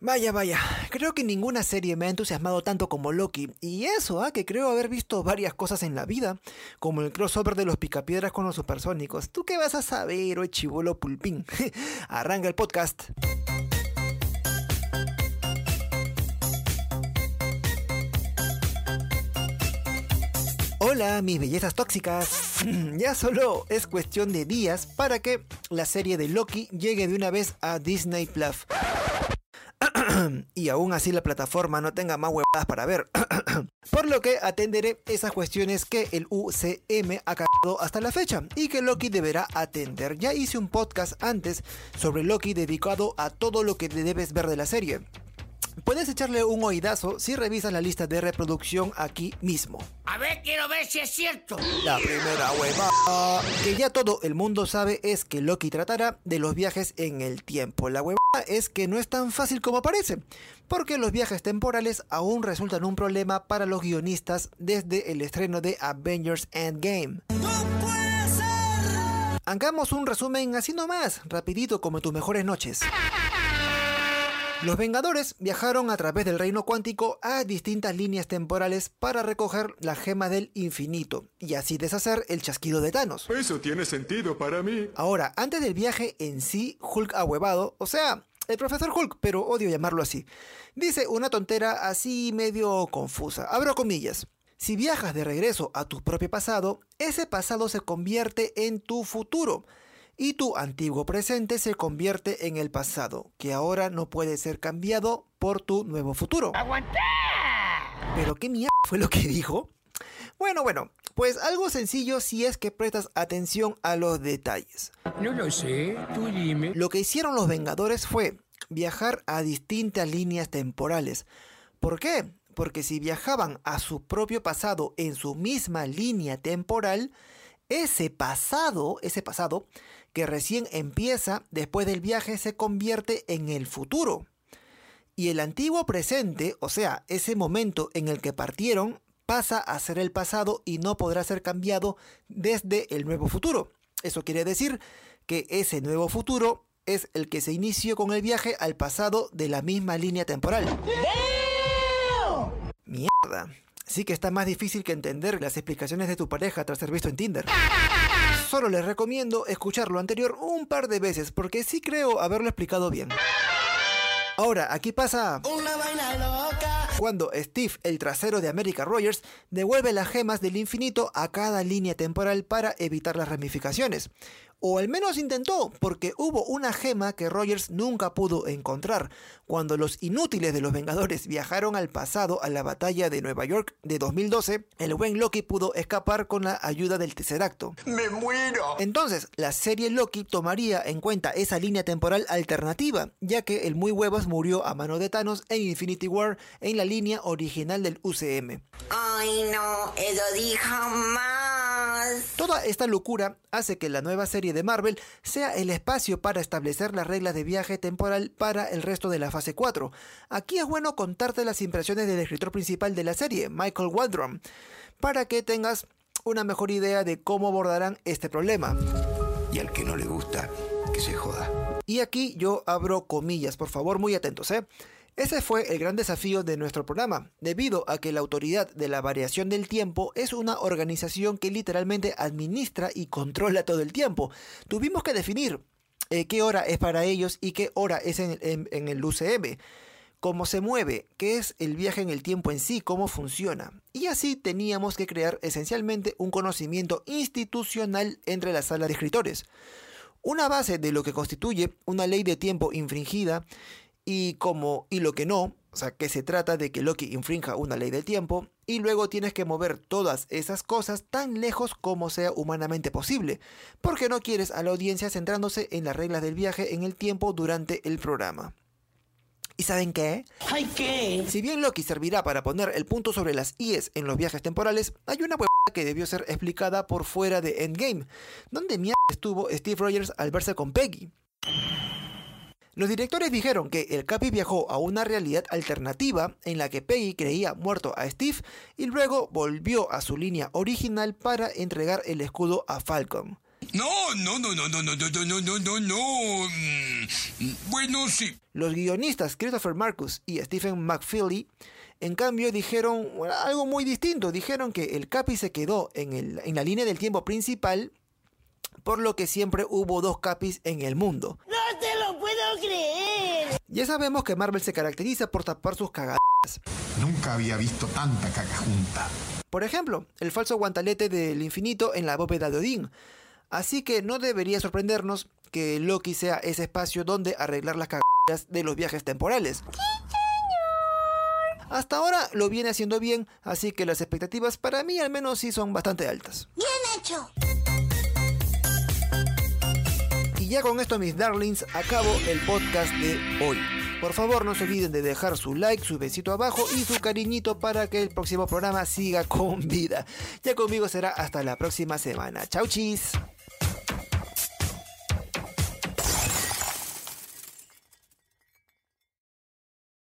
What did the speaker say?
Vaya, vaya, creo que ninguna serie me ha entusiasmado tanto como Loki, y eso, ¿ah? que creo haber visto varias cosas en la vida, como el crossover de los picapiedras con los supersónicos. ¿Tú qué vas a saber, oh chivolo pulpín? Arranca el podcast. Hola, mis bellezas tóxicas. ya solo es cuestión de días para que la serie de Loki llegue de una vez a Disney Plus. y aún así la plataforma no tenga más huevadas para ver. Por lo que atenderé esas cuestiones que el UCM ha cagado hasta la fecha y que Loki deberá atender. Ya hice un podcast antes sobre Loki dedicado a todo lo que debes ver de la serie. Puedes echarle un oídazo si revisas la lista de reproducción aquí mismo. A ver, quiero ver si es cierto. La primera hueva que ya todo el mundo sabe es que Loki tratará de los viajes en el tiempo. La hueva es que no es tan fácil como parece, porque los viajes temporales aún resultan un problema para los guionistas desde el estreno de Avengers Endgame. Hagamos un resumen así nomás, rapidito como tus mejores noches. Los Vengadores viajaron a través del reino cuántico a distintas líneas temporales para recoger la gema del infinito y así deshacer el chasquido de Thanos. Eso tiene sentido para mí. Ahora, antes del viaje en sí, Hulk ahuevado, o sea, el profesor Hulk, pero odio llamarlo así, dice una tontera así medio confusa. Abro comillas. Si viajas de regreso a tu propio pasado, ese pasado se convierte en tu futuro y tu antiguo presente se convierte en el pasado, que ahora no puede ser cambiado por tu nuevo futuro. ¡Aguanta! ¿Pero qué mierda fue lo que dijo? Bueno, bueno, pues algo sencillo si es que prestas atención a los detalles. No lo sé, tú dime. Lo que hicieron los Vengadores fue viajar a distintas líneas temporales. ¿Por qué? Porque si viajaban a su propio pasado en su misma línea temporal, ese pasado, ese pasado que recién empieza después del viaje se convierte en el futuro. Y el antiguo presente, o sea, ese momento en el que partieron, pasa a ser el pasado y no podrá ser cambiado desde el nuevo futuro. Eso quiere decir que ese nuevo futuro es el que se inició con el viaje al pasado de la misma línea temporal. Mierda. Sí que está más difícil que entender las explicaciones de tu pareja tras ser visto en Tinder. Solo les recomiendo escuchar lo anterior un par de veces porque sí creo haberlo explicado bien. Ahora, aquí pasa... Una vaina loca. Cuando Steve, el trasero de America Rogers, devuelve las gemas del infinito a cada línea temporal para evitar las ramificaciones. O al menos intentó, porque hubo una gema que Rogers nunca pudo encontrar. Cuando los inútiles de los Vengadores viajaron al pasado a la batalla de Nueva York de 2012, el buen Loki pudo escapar con la ayuda del Tesseracto. ¡Me muero! Entonces, la serie Loki tomaría en cuenta esa línea temporal alternativa, ya que el muy huevos murió a mano de Thanos en Infinity War en la línea original del UCM. Ay no, eso dijo más. Toda esta locura hace que la nueva serie de Marvel sea el espacio para establecer las reglas de viaje temporal para el resto de la fase 4. Aquí es bueno contarte las impresiones del escritor principal de la serie, Michael Waldron, para que tengas una mejor idea de cómo abordarán este problema. Y al que no le gusta, que se joda. Y aquí yo abro comillas, por favor, muy atentos, ¿eh? Ese fue el gran desafío de nuestro programa, debido a que la Autoridad de la Variación del Tiempo es una organización que literalmente administra y controla todo el tiempo. Tuvimos que definir eh, qué hora es para ellos y qué hora es en, en el UCM cómo se mueve, qué es el viaje en el tiempo en sí, cómo funciona. Y así teníamos que crear esencialmente un conocimiento institucional entre la sala de escritores. Una base de lo que constituye una ley de tiempo infringida y como y lo que no, o sea, que se trata de que Loki infrinja una ley del tiempo y luego tienes que mover todas esas cosas tan lejos como sea humanamente posible, porque no quieres a la audiencia centrándose en las reglas del viaje en el tiempo durante el programa. ¿Y saben qué? ¿Ay qué? Si bien Loki servirá para poner el punto sobre las IES en los viajes temporales, hay una huevada que debió ser explicada por fuera de Endgame, donde mierda estuvo Steve Rogers al verse con Peggy. Los directores dijeron que el Capi viajó a una realidad alternativa en la que Peggy creía muerto a Steve y luego volvió a su línea original para entregar el escudo a Falcon. No, no, no, no, no, no, no, no, no, no, no. Mm, Bueno, sí. Los guionistas Christopher Marcus y Stephen McFeely, en cambio, dijeron algo muy distinto. Dijeron que el Capi se quedó en, el- en la línea del tiempo principal, por lo que siempre hubo dos Capis en el mundo. ¡No Ya sabemos que Marvel se caracteriza por tapar sus cagadas. Nunca había visto tanta caca junta. Por ejemplo, el falso guantalete del infinito en la bóveda de Odín. Así que no debería sorprendernos que Loki sea ese espacio donde arreglar las cagadas de los viajes temporales. Hasta ahora lo viene haciendo bien, así que las expectativas para mí al menos sí son bastante altas. ¡Bien hecho! Y ya con esto, mis darlings, acabo el podcast de hoy. Por favor, no se olviden de dejar su like, su besito abajo y su cariñito para que el próximo programa siga con vida. Ya conmigo será hasta la próxima semana. Chau, chis.